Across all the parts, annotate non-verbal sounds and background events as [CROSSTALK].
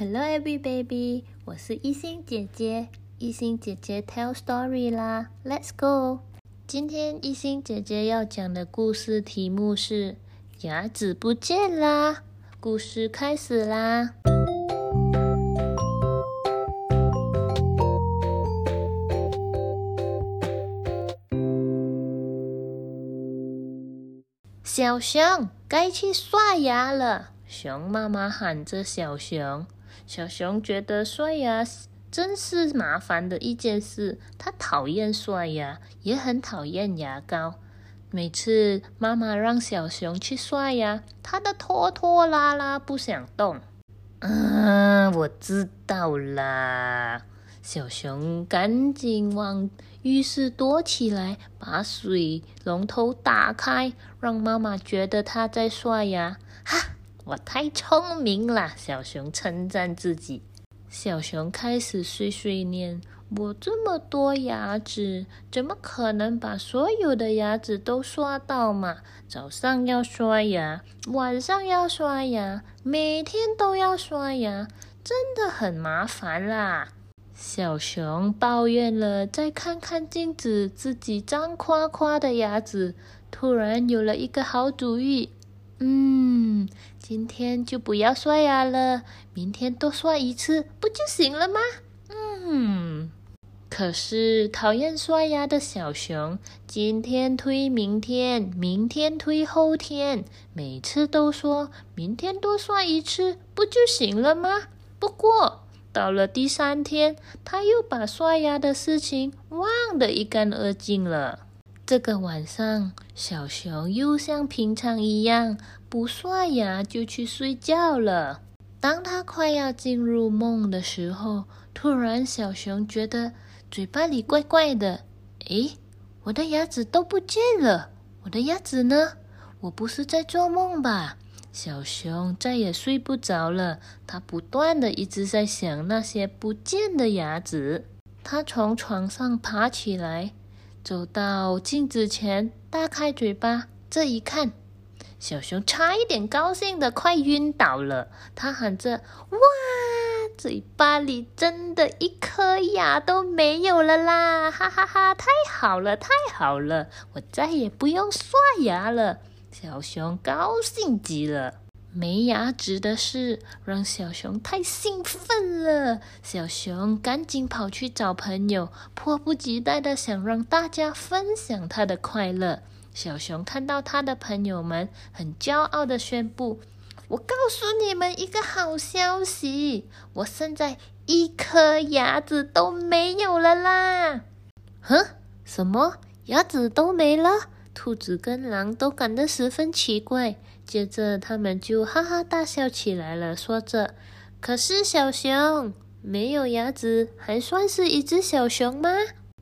Hello, every baby，我是一心姐姐。一心姐姐 tell story 啦，Let's go。今天一心姐姐要讲的故事题目是牙齿不见啦。故事开始啦。小熊，该去刷牙了。熊妈妈喊着小熊。小熊觉得刷牙真是麻烦的一件事，它讨厌刷牙，也很讨厌牙膏。每次妈妈让小熊去刷牙，他的拖拖拉拉不想动。嗯，我知道啦。小熊赶紧往浴室躲起来，把水龙头打开，让妈妈觉得它在刷牙。哈！我太聪明了，小熊称赞自己。小熊开始碎碎念：“我这么多牙齿，怎么可能把所有的牙齿都刷到嘛？早上要刷牙，晚上要刷牙，每天都要刷牙，真的很麻烦啦。”小熊抱怨了，再看看镜子，自己脏夸夸的牙齿，突然有了一个好主意。嗯，今天就不要刷牙了，明天多刷一次不就行了吗？嗯，可是讨厌刷牙的小熊，今天推明天，明天推后天，每次都说明天多刷一次不就行了吗？不过到了第三天，他又把刷牙的事情忘得一干二净了。这个晚上，小熊又像平常一样不刷牙就去睡觉了。当他快要进入梦的时候，突然小熊觉得嘴巴里怪怪的。诶，我的牙齿都不见了，我的牙齿呢？我不是在做梦吧？小熊再也睡不着了，他不断的一直在想那些不见的牙齿。他从床上爬起来。走到镜子前，大开嘴巴。这一看，小熊差一点高兴的快晕倒了。他喊着：“哇，嘴巴里真的一颗牙都没有了啦！哈哈哈，太好了，太好了，我再也不用刷牙了。”小熊高兴极了。没牙齿的事让小熊太兴奋了，小熊赶紧跑去找朋友，迫不及待的想让大家分享他的快乐。小熊看到他的朋友们，很骄傲的宣布：“我告诉你们一个好消息，我现在一颗牙齿都没有了啦！”哼，什么牙齿都没了？兔子跟狼都感到十分奇怪。接着，他们就哈哈大笑起来了，说着：“可是小熊没有牙齿，还算是一只小熊吗？”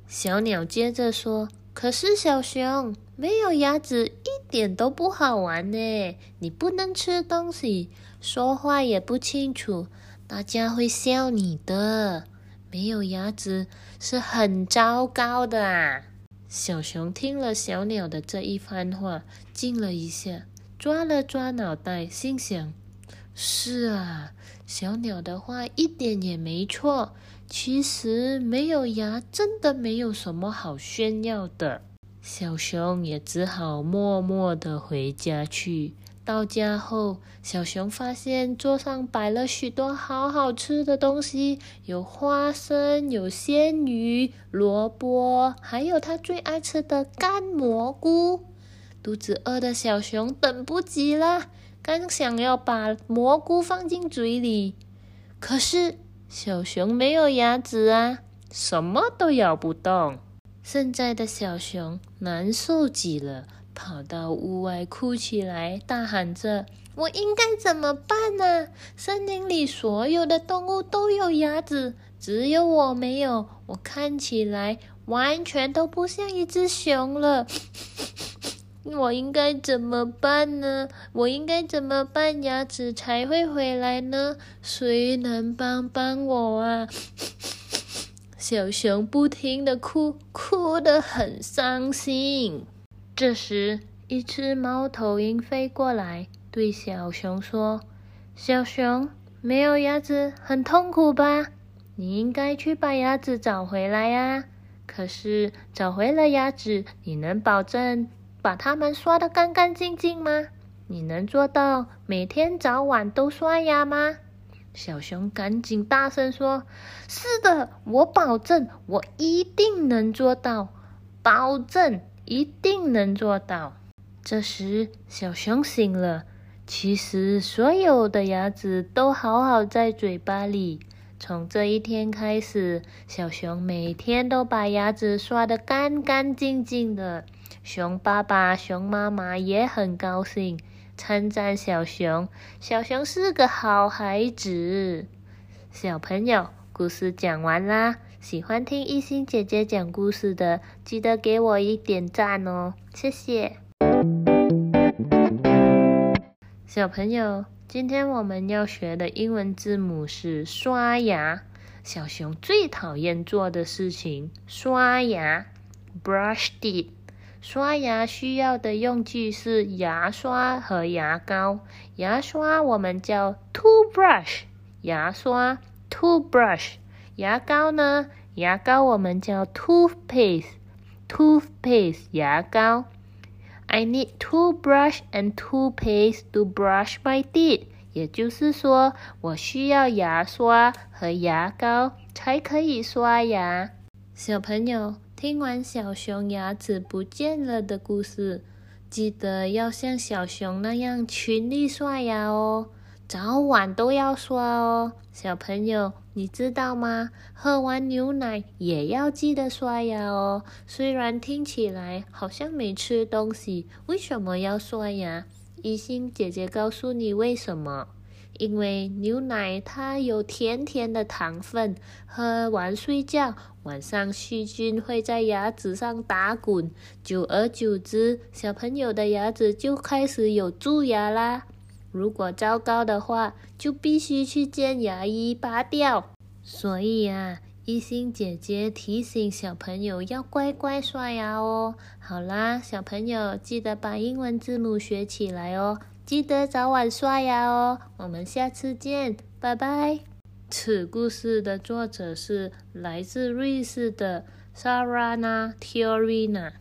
小鸟接着说：“可是小熊没有牙齿一点都不好玩呢，你不能吃东西，说话也不清楚，大家会笑你的。没有牙齿是很糟糕的啊！”小熊听了小鸟的这一番话，静了一下。抓了抓脑袋，心想：“是啊，小鸟的话一点也没错。其实没有牙，真的没有什么好炫耀的。”小熊也只好默默的回家去。到家后，小熊发现桌上摆了许多好好吃的东西，有花生，有鲜鱼、萝卜，还有他最爱吃的干蘑菇。肚子饿的小熊等不及了，刚想要把蘑菇放进嘴里，可是小熊没有牙齿啊，什么都咬不动。现在的小熊难受极了，跑到屋外哭起来，大喊着：“我应该怎么办呢？森林里所有的动物都有牙齿，只有我没有。我看起来完全都不像一只熊了。” [LAUGHS] 我应该怎么办呢？我应该怎么办，牙齿才会回来呢？谁能帮帮我啊？小熊不停的哭，哭得很伤心。这时，一只猫头鹰飞过来，对小熊说：“小熊，没有牙齿很痛苦吧？你应该去把牙齿找回来呀。可是找回了牙齿，你能保证把它们刷得干干净净吗？你能做到每天早晚都刷牙吗？小熊赶紧大声说：“是的，我保证，我一定能做到，保证一定能做到。”这时，小熊醒了。其实，所有的牙齿都好好在嘴巴里。从这一天开始，小熊每天都把牙齿刷得干干净净的。熊爸爸、熊妈妈也很高兴。称赞小熊，小熊是个好孩子。小朋友，故事讲完啦。喜欢听一心姐姐讲故事的，记得给我一点赞哦，谢谢。小朋友，今天我们要学的英文字母是刷牙。小熊最讨厌做的事情，刷牙，brush teeth。刷牙需要的用具是牙刷和牙膏。牙刷我们叫 toothbrush，牙刷 toothbrush。牙膏呢？牙膏我们叫 toothpaste，toothpaste 牙膏。I need toothbrush and toothpaste to brush my teeth。也就是说，我需要牙刷和牙膏才可以刷牙。小朋友。听完小熊牙齿不见了的故事，记得要像小熊那样群力刷牙哦，早晚都要刷哦。小朋友，你知道吗？喝完牛奶也要记得刷牙哦。虽然听起来好像没吃东西，为什么要刷牙？一心姐姐告诉你为什么。因为牛奶它有甜甜的糖分，喝完睡觉，晚上细菌会在牙齿上打滚，久而久之，小朋友的牙齿就开始有蛀牙啦。如果糟糕的话，就必须去见牙医拔掉。所以啊，一心姐姐提醒小朋友要乖乖刷牙哦。好啦，小朋友记得把英文字母学起来哦。记得早晚刷牙哦，我们下次见，拜拜。此故事的作者是来自瑞士的 Sarana Tiorina。